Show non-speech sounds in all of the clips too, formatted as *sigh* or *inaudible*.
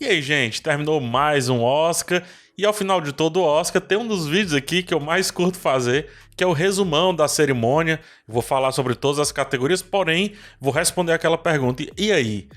E aí, gente, terminou mais um Oscar. E ao final de todo o Oscar, tem um dos vídeos aqui que eu mais curto fazer, que é o resumão da cerimônia. Vou falar sobre todas as categorias, porém, vou responder aquela pergunta. E aí?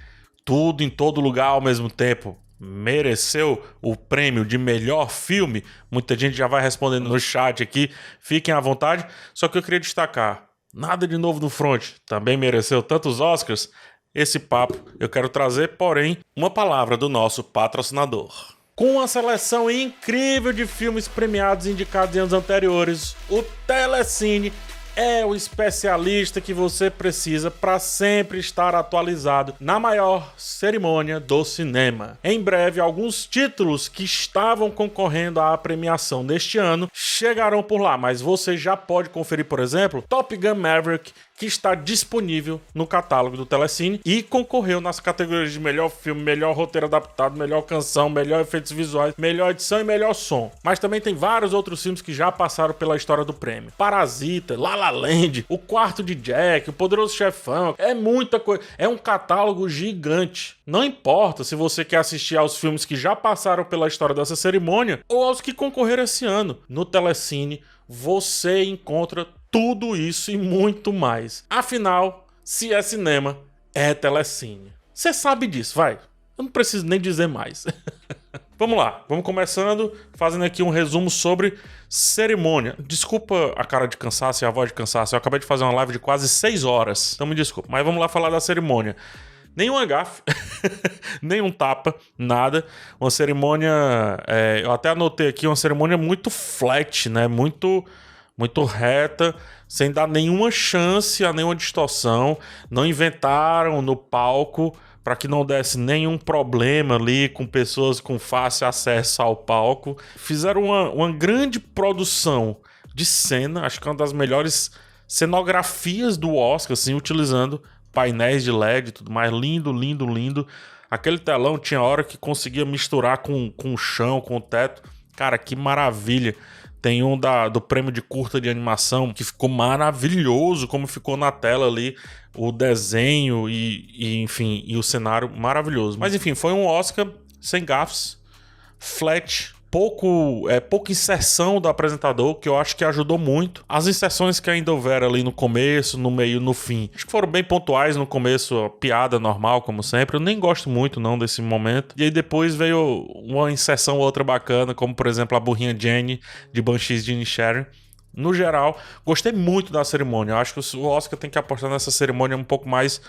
Tudo em todo lugar ao mesmo tempo? Mereceu o prêmio de melhor filme? Muita gente já vai respondendo no chat aqui. Fiquem à vontade. Só que eu queria destacar: nada de novo no front. Também mereceu tantos Oscars? Esse papo eu quero trazer, porém, uma palavra do nosso patrocinador. Com uma seleção incrível de filmes premiados e indicados em anos anteriores, o Telecine é o especialista que você precisa para sempre estar atualizado na maior cerimônia do cinema. Em breve, alguns títulos que estavam concorrendo à premiação deste ano chegarão por lá, mas você já pode conferir, por exemplo, Top Gun Maverick, que está disponível no catálogo do Telecine e concorreu nas categorias de melhor filme, melhor roteiro adaptado, melhor canção, melhor efeitos visuais, melhor edição e melhor som. Mas também tem vários outros filmes que já passaram pela história do prêmio. Parasita, La La Land, O Quarto de Jack, O Poderoso Chefão, é muita coisa. É um catálogo gigante. Não importa se você quer assistir aos filmes que já passaram pela história dessa cerimônia ou aos que concorreram esse ano. No Telecine, você encontra tudo isso e muito mais. Afinal, se é cinema, é telecine. Você sabe disso, vai. Eu não preciso nem dizer mais. *laughs* vamos lá, vamos começando fazendo aqui um resumo sobre cerimônia. Desculpa a cara de cansaço e a voz de cansaço. Eu acabei de fazer uma live de quase 6 horas. Então me desculpa. Mas vamos lá falar da cerimônia. Nenhum agafe, *laughs* nenhum tapa, nada. Uma cerimônia. É, eu até anotei aqui, uma cerimônia muito flat, né? Muito muito reta, sem dar nenhuma chance a nenhuma distorção. Não inventaram no palco para que não desse nenhum problema ali com pessoas com fácil acesso ao palco. Fizeram uma, uma grande produção de cena, acho que é uma das melhores cenografias do Oscar, assim, utilizando painéis de LED e tudo mais. Lindo, lindo, lindo. Aquele telão tinha hora que conseguia misturar com, com o chão, com o teto. Cara, que maravilha. Tem um da, do prêmio de curta de animação que ficou maravilhoso, como ficou na tela ali o desenho e, e enfim, e o cenário maravilhoso. Mas enfim, foi um Oscar sem gafes, flat, pouco, é, pouca inserção do apresentador, que eu acho que ajudou muito. As inserções que ainda houveram ali no começo, no meio, no fim, acho que foram bem pontuais no começo, piada normal, como sempre. Eu nem gosto muito, não, desse momento. E aí depois veio uma inserção outra bacana, como por exemplo a burrinha Jenny, de Banshees de Sharon. No geral, gostei muito da cerimônia. Eu acho que o Oscar tem que apostar nessa cerimônia um pouco mais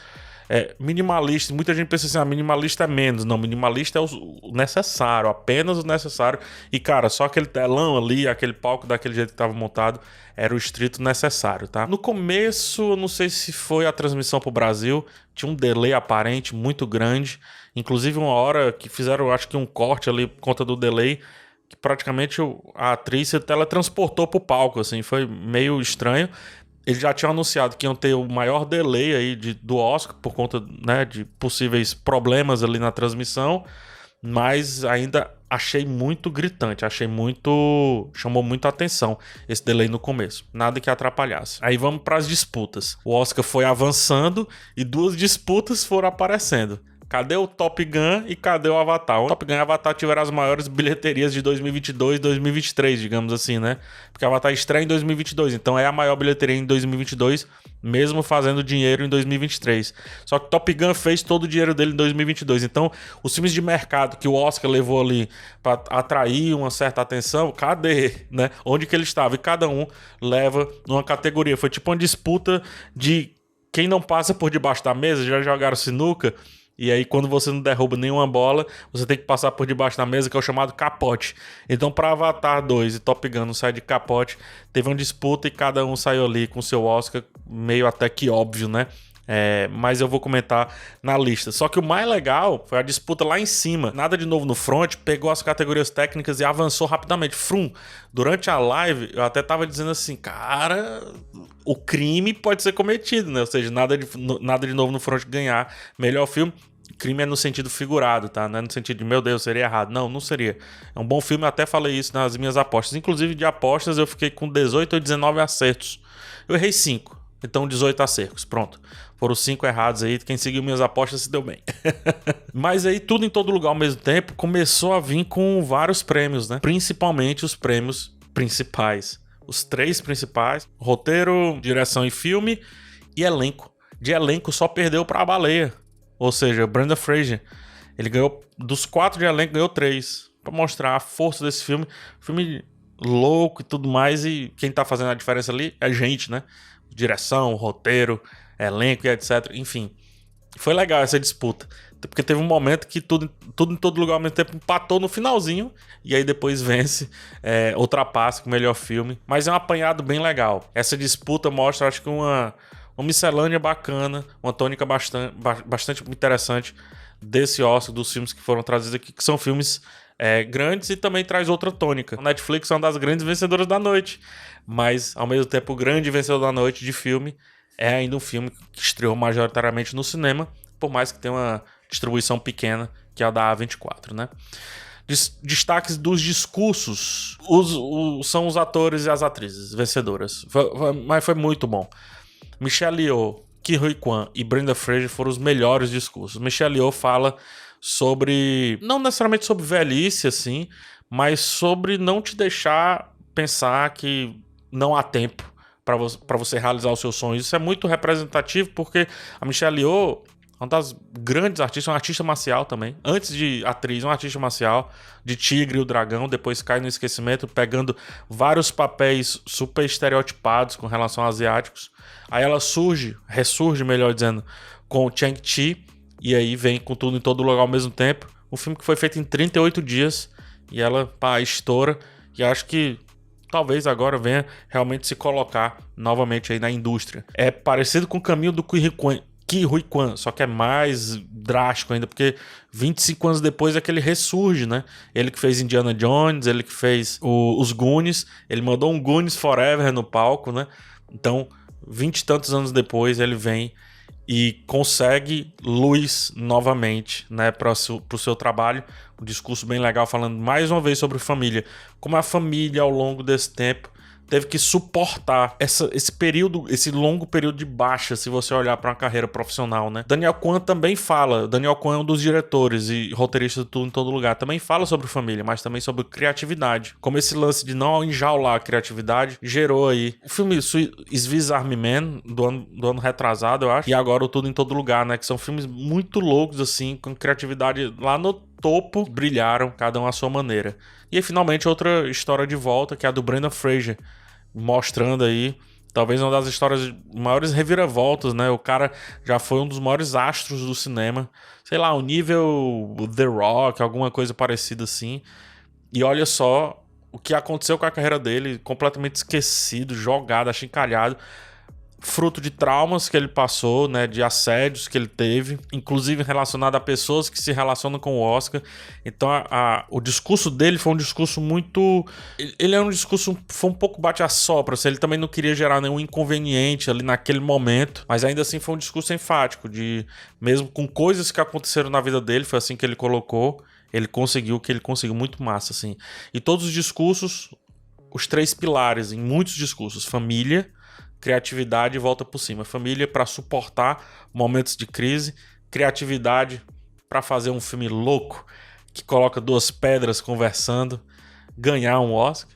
é, minimalista. Muita gente pensa assim, ah, minimalista é menos. Não, minimalista é o necessário, apenas o necessário. E, cara, só aquele telão ali, aquele palco daquele jeito que estava montado, era o estrito necessário, tá? No começo, não sei se foi a transmissão pro Brasil, tinha um delay aparente muito grande. Inclusive, uma hora que fizeram, acho que um corte ali por conta do delay que praticamente a atriz se teletransportou pro palco, assim, foi meio estranho eles já tinham anunciado que iam ter o maior delay aí de, do Oscar por conta né, de possíveis problemas ali na transmissão, mas ainda achei muito gritante, achei muito. chamou muito atenção esse delay no começo. Nada que atrapalhasse. Aí vamos para as disputas. O Oscar foi avançando e duas disputas foram aparecendo. Cadê o Top Gun e cadê o Avatar? O Top Gun e Avatar tiveram as maiores bilheterias de 2022 e 2023, digamos assim, né? Porque Avatar estreia em 2022, então é a maior bilheteria em 2022, mesmo fazendo dinheiro em 2023. Só que Top Gun fez todo o dinheiro dele em 2022. Então, os filmes de mercado que o Oscar levou ali para atrair uma certa atenção, cadê, né? Onde que ele estava? E cada um leva numa categoria. Foi tipo uma disputa de quem não passa por debaixo da mesa, já jogaram sinuca e aí, quando você não derruba nenhuma bola, você tem que passar por debaixo da mesa, que é o chamado capote. Então, para Avatar 2 e Top Gun não sair de capote, teve uma disputa e cada um saiu ali com seu Oscar, meio até que óbvio, né? É, mas eu vou comentar na lista. Só que o mais legal foi a disputa lá em cima. Nada de novo no front, pegou as categorias técnicas e avançou rapidamente. Frum, durante a live, eu até tava dizendo assim, cara, o crime pode ser cometido, né? Ou seja, nada de, nada de novo no front ganhar melhor filme. Crime é no sentido figurado, tá? Não é no sentido de, meu Deus, seria errado. Não, não seria. É um bom filme, eu até falei isso nas minhas apostas. Inclusive, de apostas, eu fiquei com 18 ou 19 acertos. Eu errei 5. Então 18 acercos, pronto. Foram cinco errados aí, quem seguiu minhas apostas se deu bem. *laughs* Mas aí tudo em todo lugar ao mesmo tempo começou a vir com vários prêmios, né? Principalmente os prêmios principais. Os três principais: roteiro, direção e filme e elenco. De elenco só perdeu para a baleia. Ou seja, Brenda Fraser. Ele ganhou dos quatro de elenco, ganhou três. Pra mostrar a força desse filme. Filme louco e tudo mais. E quem tá fazendo a diferença ali é a gente, né? Direção, roteiro, elenco e etc. Enfim. Foi legal essa disputa. Porque teve um momento que tudo, tudo em todo lugar ao mesmo tempo empatou no finalzinho. E aí depois *laughs* vence, é, ultrapassa com o melhor filme. Mas é um apanhado bem legal. Essa disputa mostra, acho que, uma, uma miscelânea bacana, uma tônica bastante, bastante interessante desse Oscar, dos filmes que foram trazidos aqui, que são filmes é, grandes e também traz outra tônica. O Netflix é uma das grandes vencedoras da noite, mas ao mesmo tempo o grande vencedor da noite de filme é ainda um filme que estreou majoritariamente no cinema, por mais que tenha uma distribuição pequena, que é a da A24, né? Destaques dos discursos os, os, são os atores e as atrizes vencedoras. Foi, foi, mas foi muito bom. Michelle Yeoh, Ki Hui Kwan e Brenda Fraser foram os melhores discursos. Michelle Yeoh fala sobre não necessariamente sobre velhice assim, mas sobre não te deixar pensar que não há tempo para você, você realizar os seus sonhos. Isso é muito representativo porque a Michelle Yeoh uma das grandes artistas, uma artista marcial também. Antes de atriz, uma artista marcial de Tigre e o Dragão, depois cai no esquecimento, pegando vários papéis super estereotipados com relação a asiáticos. Aí ela surge, ressurge, melhor dizendo, com o Chang-Chi, e aí vem com tudo em todo lugar ao mesmo tempo. Um filme que foi feito em 38 dias, e ela, pá, estoura, e acho que talvez agora venha realmente se colocar novamente aí na indústria. É parecido com o caminho do Ki Rui Kwan, só que é mais drástico ainda, porque 25 anos depois é que ele ressurge, né? Ele que fez Indiana Jones, ele que fez o, os Goonies, ele mandou um Goonies Forever no palco, né? Então, 20 e tantos anos depois, ele vem e consegue luz novamente, né, para o seu trabalho. Um discurso bem legal falando mais uma vez sobre família. Como a família ao longo desse tempo teve que suportar essa, esse período, esse longo período de baixa, se você olhar para uma carreira profissional, né? Daniel Kwan também fala, Daniel Kwan é um dos diretores e roteiristas de tudo em todo lugar, também fala sobre família, mas também sobre criatividade. Como esse lance de não enjaular a criatividade gerou aí o filme Swiss Army Man, do ano, do ano retrasado, eu acho, e agora o Tudo em Todo Lugar, né? Que são filmes muito loucos, assim, com criatividade lá no topo, brilharam, cada um à sua maneira. E aí, finalmente, outra história de volta, que é a do Brendan Fraser, mostrando aí talvez uma das histórias maiores reviravoltas, né? O cara já foi um dos maiores astros do cinema, sei lá, o nível The Rock, alguma coisa parecida assim. E olha só o que aconteceu com a carreira dele, completamente esquecido, jogado, achincalhado fruto de traumas que ele passou, né, de assédios que ele teve, inclusive relacionado a pessoas que se relacionam com o Oscar. Então, a, a, o discurso dele foi um discurso muito, ele é um discurso foi um pouco bate a sopra, assim, ele também não queria gerar nenhum inconveniente ali naquele momento, mas ainda assim foi um discurso enfático de mesmo com coisas que aconteceram na vida dele, foi assim que ele colocou, ele conseguiu o que ele conseguiu muito massa assim. E todos os discursos, os três pilares em muitos discursos, família, criatividade volta por cima. Família para suportar momentos de crise, criatividade para fazer um filme louco que coloca duas pedras conversando, ganhar um Oscar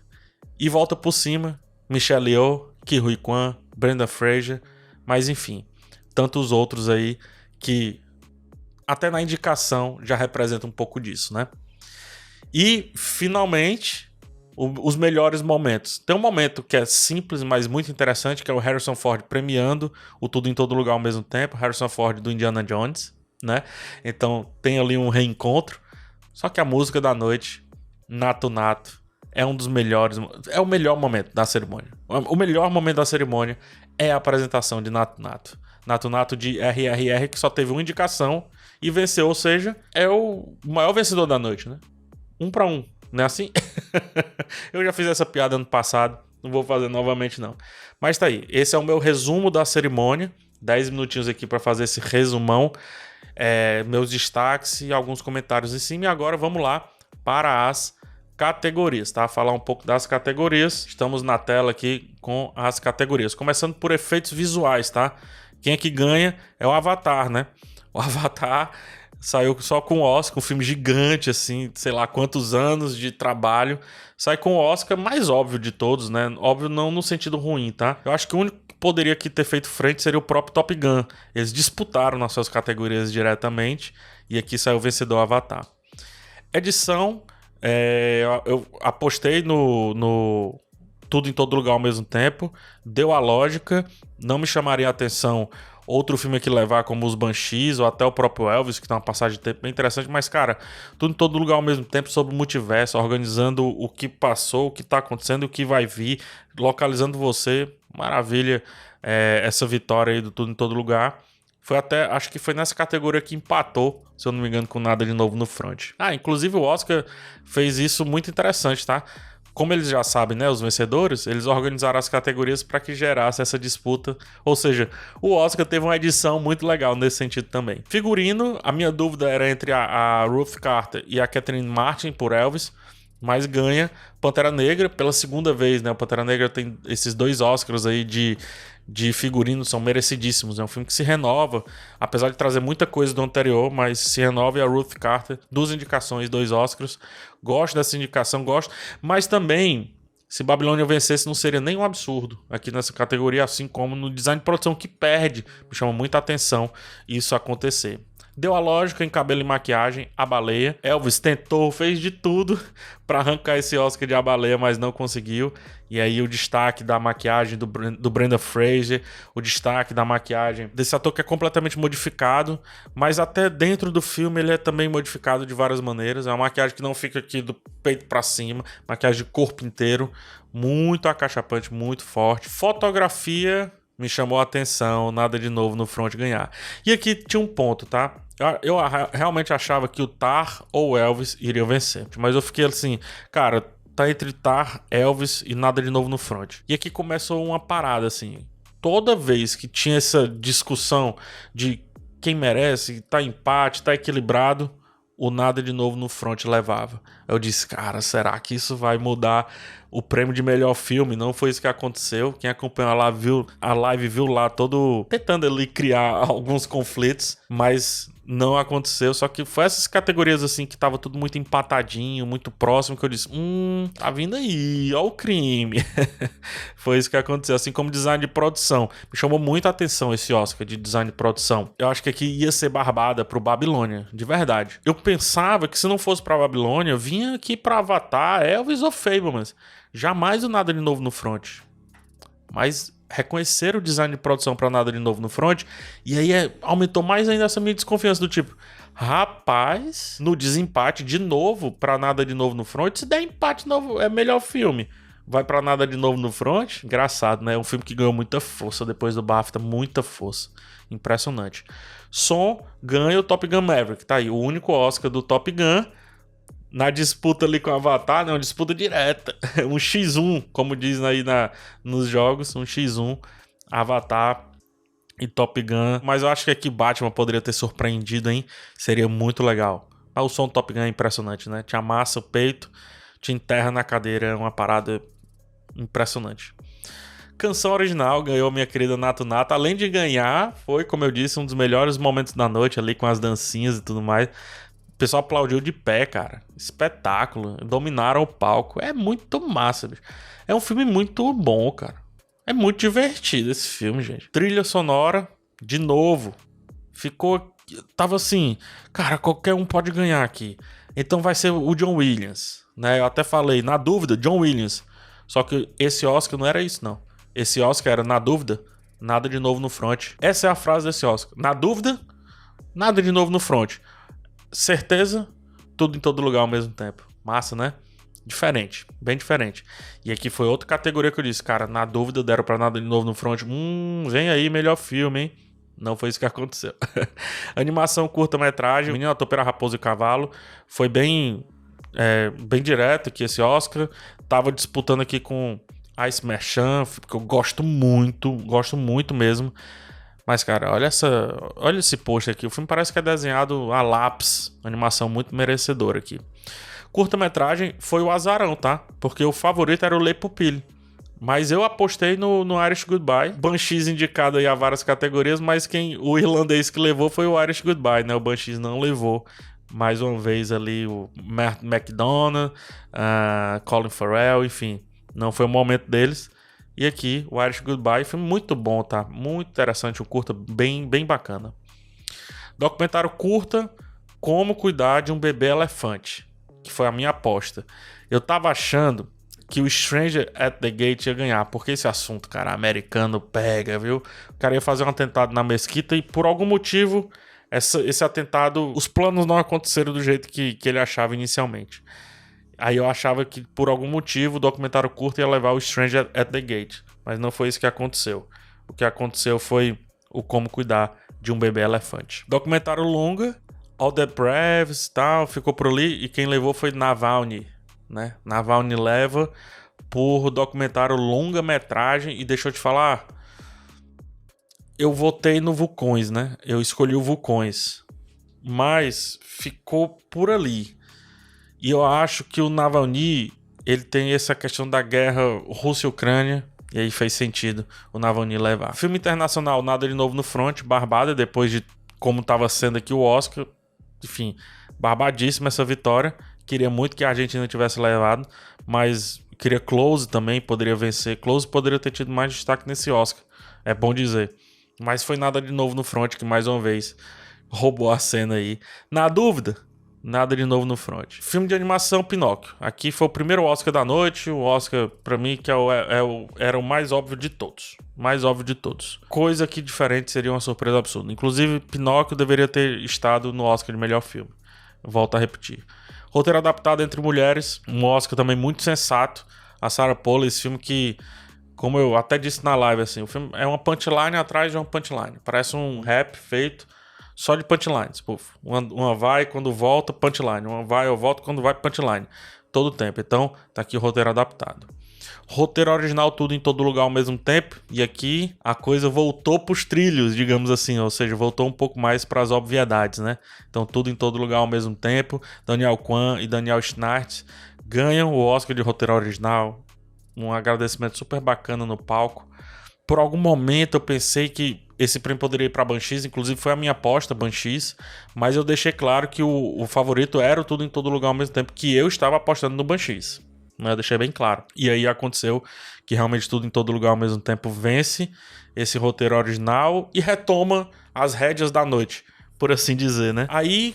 e volta por cima. Michelle Yeoh, Ki Kwan, Brenda Fraser, mas enfim, tantos outros aí que até na indicação já representa um pouco disso, né? E finalmente os melhores momentos. Tem um momento que é simples, mas muito interessante, que é o Harrison Ford premiando o Tudo em Todo Lugar ao mesmo tempo, Harrison Ford do Indiana Jones, né? Então tem ali um reencontro. Só que a música da noite, Nato Nato, é um dos melhores, é o melhor momento da cerimônia. O melhor momento da cerimônia é a apresentação de Nato Nato. Nato Nato de RRR, que só teve uma indicação e venceu, ou seja, é o maior vencedor da noite, né? Um para um. Não é assim? *laughs* eu já fiz essa piada ano passado, não vou fazer novamente não. Mas tá aí, esse é o meu resumo da cerimônia. 10 minutinhos aqui para fazer esse resumão, é, meus destaques e alguns comentários em cima. E agora vamos lá para as categorias, tá? Falar um pouco das categorias. Estamos na tela aqui com as categorias. Começando por efeitos visuais, tá? Quem é que ganha é o Avatar, né? O Avatar saiu só com o Oscar, um filme gigante, assim, sei lá quantos anos de trabalho. Sai com o Oscar mais óbvio de todos, né? Óbvio não no sentido ruim, tá? Eu acho que o único que poderia aqui ter feito frente seria o próprio Top Gun. Eles disputaram nas suas categorias diretamente e aqui saiu o vencedor Avatar. Edição, é, eu apostei no, no tudo em todo lugar ao mesmo tempo, deu a lógica, não me chamaria a atenção outro filme que levar como os Banshees ou até o próprio Elvis, que tem uma passagem de tempo bem interessante, mas cara, tudo em todo lugar ao mesmo tempo sobre o multiverso, organizando o que passou, o que tá acontecendo, o que vai vir, localizando você, maravilha é, essa vitória aí do tudo em todo lugar. Foi até, acho que foi nessa categoria que empatou, se eu não me engano, com nada de novo no front. Ah, inclusive o Oscar fez isso muito interessante, tá? Como eles já sabem, né, os vencedores, eles organizaram as categorias para que gerasse essa disputa. Ou seja, o Oscar teve uma edição muito legal nesse sentido também. Figurino, a minha dúvida era entre a, a Ruth Carter e a Catherine Martin por Elvis mas ganha Pantera Negra pela segunda vez, né? O Pantera Negra tem esses dois Oscars aí de, de figurino, são merecidíssimos. É um filme que se renova, apesar de trazer muita coisa do anterior, mas se renova e a Ruth Carter, duas indicações, dois Oscars. Gosto dessa indicação, gosto, mas também. Se Babilônia vencesse, não seria nenhum absurdo aqui nessa categoria, assim como no design de produção, que perde. Me chama muita atenção isso acontecer. Deu a lógica em cabelo e maquiagem, a baleia. Elvis tentou, fez de tudo *laughs* para arrancar esse Oscar de a baleia, mas não conseguiu. E aí o destaque da maquiagem do, do Brenda Fraser, o destaque da maquiagem desse ator que é completamente modificado, mas até dentro do filme ele é também modificado de várias maneiras. É uma maquiagem que não fica aqui do peito para cima, maquiagem de corpo inteiro, muito acachapante, muito forte. Fotografia me chamou a atenção, nada de novo no front ganhar. E aqui tinha um ponto, tá? Eu realmente achava que o Tar ou o Elvis iriam vencer. Mas eu fiquei assim, cara, tá entre Tar, Elvis e nada de novo no front. E aqui começou uma parada assim. Toda vez que tinha essa discussão de quem merece, tá empate, tá equilibrado, o nada de novo no front levava. Eu disse, cara, será que isso vai mudar o prêmio de melhor filme? Não foi isso que aconteceu. Quem acompanhou a live viu, a live viu lá todo tentando ali criar *laughs* alguns conflitos, mas não aconteceu, só que foi essas categorias assim que tava tudo muito empatadinho, muito próximo, que eu disse: Hum, tá vindo aí, ó o crime. *laughs* foi isso que aconteceu, assim como design de produção. Me chamou muito atenção esse Oscar de design de produção. Eu acho que aqui ia ser barbada pro Babilônia, de verdade. Eu pensava que se não fosse pra Babilônia, vinha aqui pra Avatar, Elvis ou Fablemans. Jamais o nada de novo no front. Mas reconhecer o design de produção para nada de novo no front. E aí é, aumentou mais ainda essa minha desconfiança do tipo, rapaz, no desempate de novo para nada de novo no front, se der empate novo é melhor filme. Vai para nada de novo no front, engraçado, né? É um filme que ganhou muita força depois do BAFTA, muita força. Impressionante. Som ganha o Top Gun Maverick, tá aí, o único Oscar do Top Gun na disputa ali com o Avatar, né? Uma disputa direta. *laughs* Um X1, como diz aí na, nos jogos, um X1. Avatar e Top Gun. Mas eu acho que aqui Batman poderia ter surpreendido, hein? Seria muito legal. Mas o som do Top Gun é impressionante, né? Te amassa o peito, te enterra na cadeira. É uma parada impressionante. Canção original ganhou minha querida Nato Nato. Além de ganhar, foi, como eu disse, um dos melhores momentos da noite ali com as dancinhas e tudo mais. O pessoal aplaudiu de pé, cara. Espetáculo. Dominaram o palco. É muito massa, bicho. É um filme muito bom, cara. É muito divertido esse filme, gente. Trilha sonora, de novo. Ficou. Tava assim, cara, qualquer um pode ganhar aqui. Então vai ser o John Williams, né? Eu até falei, na dúvida, John Williams. Só que esse Oscar não era isso, não. Esse Oscar era, na dúvida, nada de novo no front. Essa é a frase desse Oscar. Na dúvida, nada de novo no front certeza, tudo em todo lugar ao mesmo tempo. Massa, né? Diferente, bem diferente. E aqui foi outra categoria que eu disse, cara, na dúvida deram pra nada de novo no front. Hum, vem aí, melhor filme, hein? Não foi isso que *laughs* aconteceu. Animação curta-metragem, Menina Topeira Raposo e Cavalo. Foi bem, é, bem direto aqui esse Oscar. Tava disputando aqui com Ice Merchant, porque eu gosto muito, gosto muito mesmo. Mas, cara, olha essa. Olha esse post aqui. O filme parece que é desenhado a lápis. Animação muito merecedora aqui. Curta-metragem foi o azarão, tá? Porque o favorito era o Le Pupille. Mas eu apostei no, no Irish Goodbye. Banshees indicado aí a várias categorias, mas quem o irlandês que levou foi o Irish Goodbye, né? O Banshees não levou. Mais uma vez ali o Matt McDonough, uh, Colin Farrell, enfim. Não foi o momento deles. E aqui, o Irish Goodbye foi muito bom, tá? Muito interessante, um curta bem, bem bacana. Documentário curta, Como Cuidar de um Bebê Elefante, que foi a minha aposta. Eu tava achando que o Stranger at the Gate ia ganhar, porque esse assunto, cara, americano pega, viu? O cara ia fazer um atentado na mesquita e por algum motivo essa, esse atentado, os planos não aconteceram do jeito que, que ele achava inicialmente. Aí eu achava que por algum motivo o documentário curto ia levar o Stranger at the Gate, mas não foi isso que aconteceu. O que aconteceu foi o como cuidar de um bebê elefante. Documentário longa, All the Breves tal, ficou por ali e quem levou foi Navalny, né? Navalny leva por documentário longa-metragem e deixou de falar. Eu votei no Vulcões, né? Eu escolhi o Vulcões, mas ficou por ali. E eu acho que o Navalny, ele tem essa questão da guerra Rússia-Ucrânia, e aí fez sentido o Navalny levar. Filme internacional, nada de novo no front, Barbada, depois de como estava sendo aqui o Oscar. Enfim, barbadíssima essa vitória. Queria muito que a Argentina tivesse levado, mas queria Close também, poderia vencer. Close poderia ter tido mais destaque nesse Oscar, é bom dizer. Mas foi nada de novo no front, que mais uma vez roubou a cena aí. Na dúvida, Nada de novo no front. Filme de animação Pinóquio. Aqui foi o primeiro Oscar da noite. O Oscar, para mim, que é o, é o, era o mais óbvio de todos. Mais óbvio de todos. Coisa que diferente seria uma surpresa absurda. Inclusive, Pinóquio deveria ter estado no Oscar de melhor filme. Volto a repetir. Roteiro adaptado entre mulheres. Um Oscar também muito sensato. A Sarah Polley, esse filme que como eu até disse na live, assim, o filme é uma punchline atrás de uma punchline. Parece um rap feito só de punchlines. Uma, uma vai quando volta, punchline. Uma vai ou volta quando vai, punchline. Todo tempo. Então, tá aqui o roteiro adaptado. Roteiro original, tudo em todo lugar ao mesmo tempo. E aqui a coisa voltou pros trilhos, digamos assim. Ou seja, voltou um pouco mais para as obviedades, né? Então, tudo em todo lugar ao mesmo tempo. Daniel Kwan e Daniel Schnartz ganham o Oscar de roteiro original. Um agradecimento super bacana no palco. Por algum momento eu pensei que esse prêmio poderia ir para Banshees, inclusive foi a minha aposta, Banshees, mas eu deixei claro que o, o, favorito era o Tudo em Todo Lugar ao mesmo tempo, que eu estava apostando no Banshees. Né? Eu deixei bem claro. E aí aconteceu que realmente Tudo em Todo Lugar ao mesmo tempo vence esse roteiro original e retoma as rédeas da noite, por assim dizer, né? Aí,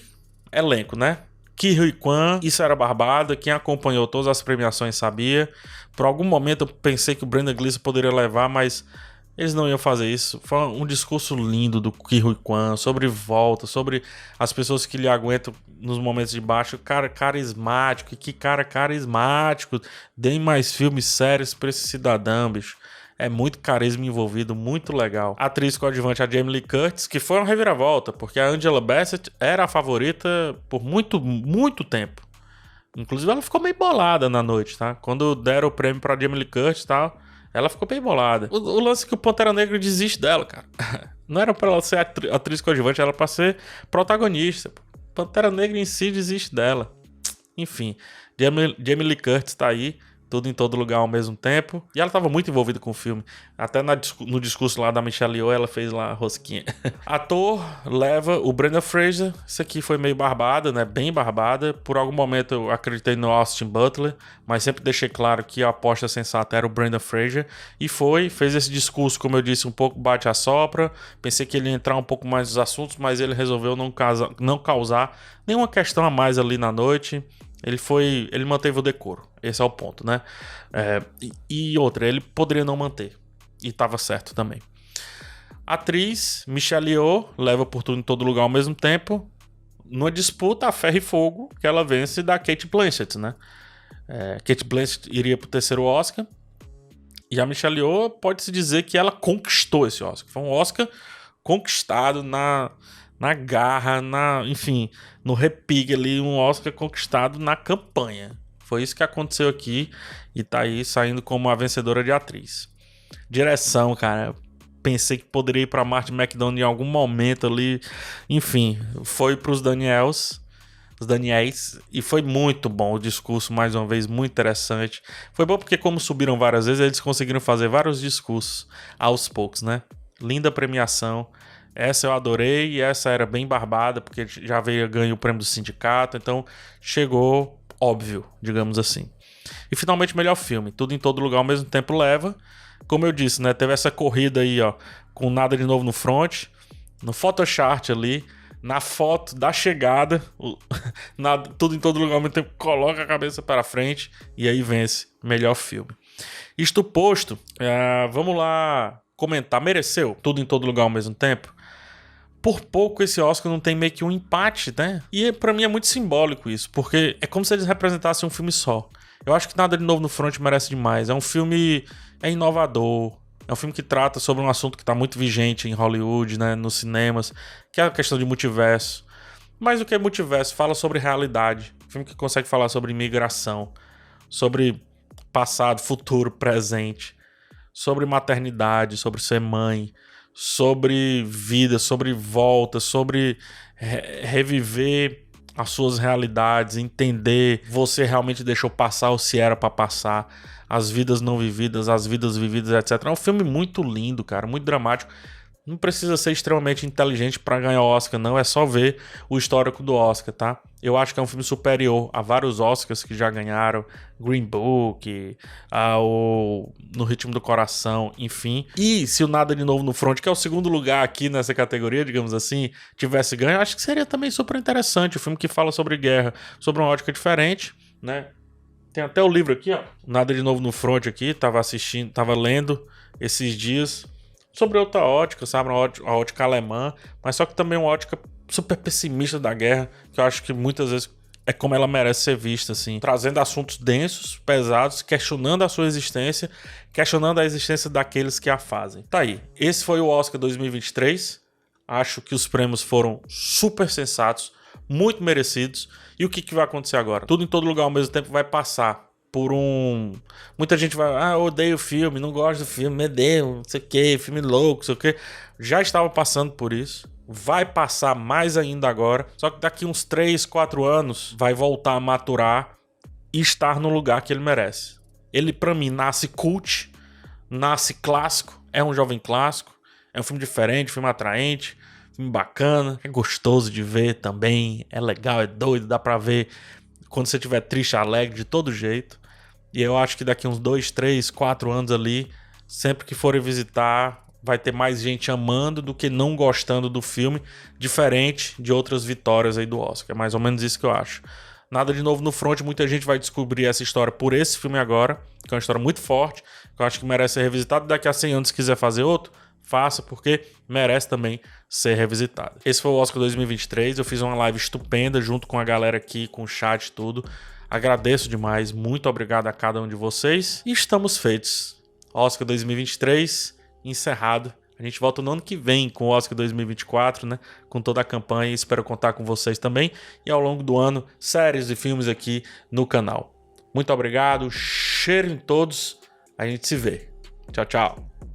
elenco, né? Ki Kwan, isso era barbada, quem acompanhou todas as premiações sabia. Por algum momento eu pensei que o Brandon Gleeson poderia levar, mas eles não iam fazer isso. Foi um discurso lindo do Kihui Kwan sobre volta, sobre as pessoas que lhe aguentam nos momentos de baixo. Cara, carismático. Que cara carismático. Deem mais filmes sérios pra esse cidadão, bicho. É muito carisma envolvido, muito legal. A atriz coadjuvante, a Jamie Lee Curtis, que foi uma reviravolta, porque a Angela Bassett era a favorita por muito, muito tempo. Inclusive, ela ficou meio bolada na noite, tá? Quando deram o prêmio pra Jamie Lee Curtis e tal ela ficou bem bolada. O, o, lance é que o Pantera Negra desiste dela, cara. *laughs* Não era pra ela ser atri atriz coadjuvante, era pra ser protagonista. Pantera Negra em si desiste dela. Enfim, Jamie, Jamie Lee Curtis tá aí tudo em todo lugar ao mesmo tempo. E ela estava muito envolvida com o filme. Até na, no discurso lá da Michelle Yeoh, ela fez lá a rosquinha. *laughs* Ator leva o Brenda Fraser. Isso aqui foi meio barbada, né? Bem barbada. Por algum momento eu acreditei no Austin Butler, mas sempre deixei claro que a aposta sensata era o Brenda Fraser. E foi, fez esse discurso, como eu disse, um pouco bate a sopra. Pensei que ele ia entrar um pouco mais nos assuntos, mas ele resolveu não, casa, não causar nenhuma questão a mais ali na noite. Ele foi. Ele manteve o decoro. Esse é o ponto, né? É, e, outra, ele poderia não manter. E estava certo também. Atriz Michelle Yeoh leva por tudo em todo lugar ao mesmo tempo. Numa disputa a ferro e fogo que ela vence da Kate Blanchett, né? É, Kate Blanchett iria para o terceiro Oscar. E a Michelle Yeoh pode-se dizer que ela conquistou esse Oscar. Foi um Oscar conquistado na na garra, na, enfim, no repique ali, um Oscar conquistado na campanha. Foi isso que aconteceu aqui e tá aí saindo como a vencedora de atriz. Direção, cara, pensei que poderia ir para Martin McDonald em algum momento ali. Enfim, foi para os Daniels, os Daniels, e foi muito bom o discurso, mais uma vez, muito interessante. Foi bom porque, como subiram várias vezes, eles conseguiram fazer vários discursos aos poucos, né? Linda premiação. Essa eu adorei e essa era bem barbada, porque já veio ganho o prêmio do sindicato, então chegou óbvio, digamos assim. E finalmente, melhor filme. Tudo em todo lugar ao mesmo tempo leva. Como eu disse, né? Teve essa corrida aí, ó, com nada de novo no front, no Photoshop ali, na foto da chegada, o, *laughs* nada, tudo em todo lugar ao mesmo tempo, coloca a cabeça para frente e aí vence melhor filme. Isto posto, é, vamos lá comentar. Mereceu tudo em todo lugar ao mesmo tempo? Por pouco esse Oscar não tem meio que um empate, né? E para mim é muito simbólico isso, porque é como se eles representassem um filme só. Eu acho que nada de novo no front merece demais. É um filme é inovador. É um filme que trata sobre um assunto que está muito vigente em Hollywood, né, nos cinemas, que é a questão de multiverso. Mas o que é multiverso? Fala sobre realidade. Um filme que consegue falar sobre imigração, sobre passado, futuro, presente, sobre maternidade, sobre ser mãe, sobre vida, sobre volta, sobre re reviver as suas realidades, entender você realmente deixou passar ou se era para passar, as vidas não vividas, as vidas vividas, etc. É um filme muito lindo, cara, muito dramático. Não precisa ser extremamente inteligente para ganhar Oscar, não. É só ver o histórico do Oscar, tá? Eu acho que é um filme superior a vários Oscars que já ganharam. Green Book, ao No Ritmo do Coração, enfim. E se o Nada de Novo no Front, que é o segundo lugar aqui nessa categoria, digamos assim, tivesse ganho, acho que seria também super interessante. O um filme que fala sobre guerra, sobre uma ótica diferente, né? Tem até o livro aqui, ó. Nada de Novo no Front aqui. Tava assistindo, tava lendo esses dias sobre outra ótica, sabe? Uma ótica, uma ótica alemã, mas só que também uma ótica super pessimista da guerra, que eu acho que muitas vezes é como ela merece ser vista, assim, trazendo assuntos densos, pesados, questionando a sua existência, questionando a existência daqueles que a fazem. Tá aí. Esse foi o Oscar 2023. Acho que os prêmios foram super sensatos, muito merecidos. E o que, que vai acontecer agora? Tudo em todo lugar ao mesmo tempo vai passar por um. Muita gente vai, ah, eu odeio o filme, não gosto do filme, meu não sei o que, filme louco, não sei o que. Já estava passando por isso. Vai passar mais ainda agora. Só que daqui uns 3, 4 anos vai voltar a maturar e estar no lugar que ele merece. Ele, para mim, nasce cult, nasce clássico, é um jovem clássico, é um filme diferente, filme atraente, filme bacana, é gostoso de ver também, é legal, é doido, dá pra ver quando você estiver triste, alegre, de todo jeito. E eu acho que daqui uns dois, três, quatro anos ali, sempre que forem visitar, vai ter mais gente amando do que não gostando do filme, diferente de outras vitórias aí do Oscar. É mais ou menos isso que eu acho. Nada de novo no front, muita gente vai descobrir essa história por esse filme agora, que é uma história muito forte, que eu acho que merece ser revisitado. Daqui a 100 anos, se quiser fazer outro, faça, porque merece também ser revisitado. Esse foi o Oscar 2023. Eu fiz uma live estupenda junto com a galera aqui, com o chat e tudo. Agradeço demais, muito obrigado a cada um de vocês. E estamos feitos. Oscar 2023 encerrado. A gente volta no ano que vem com o Oscar 2024, né? Com toda a campanha. Espero contar com vocês também. E ao longo do ano, séries e filmes aqui no canal. Muito obrigado, cheiro em todos. A gente se vê. Tchau, tchau.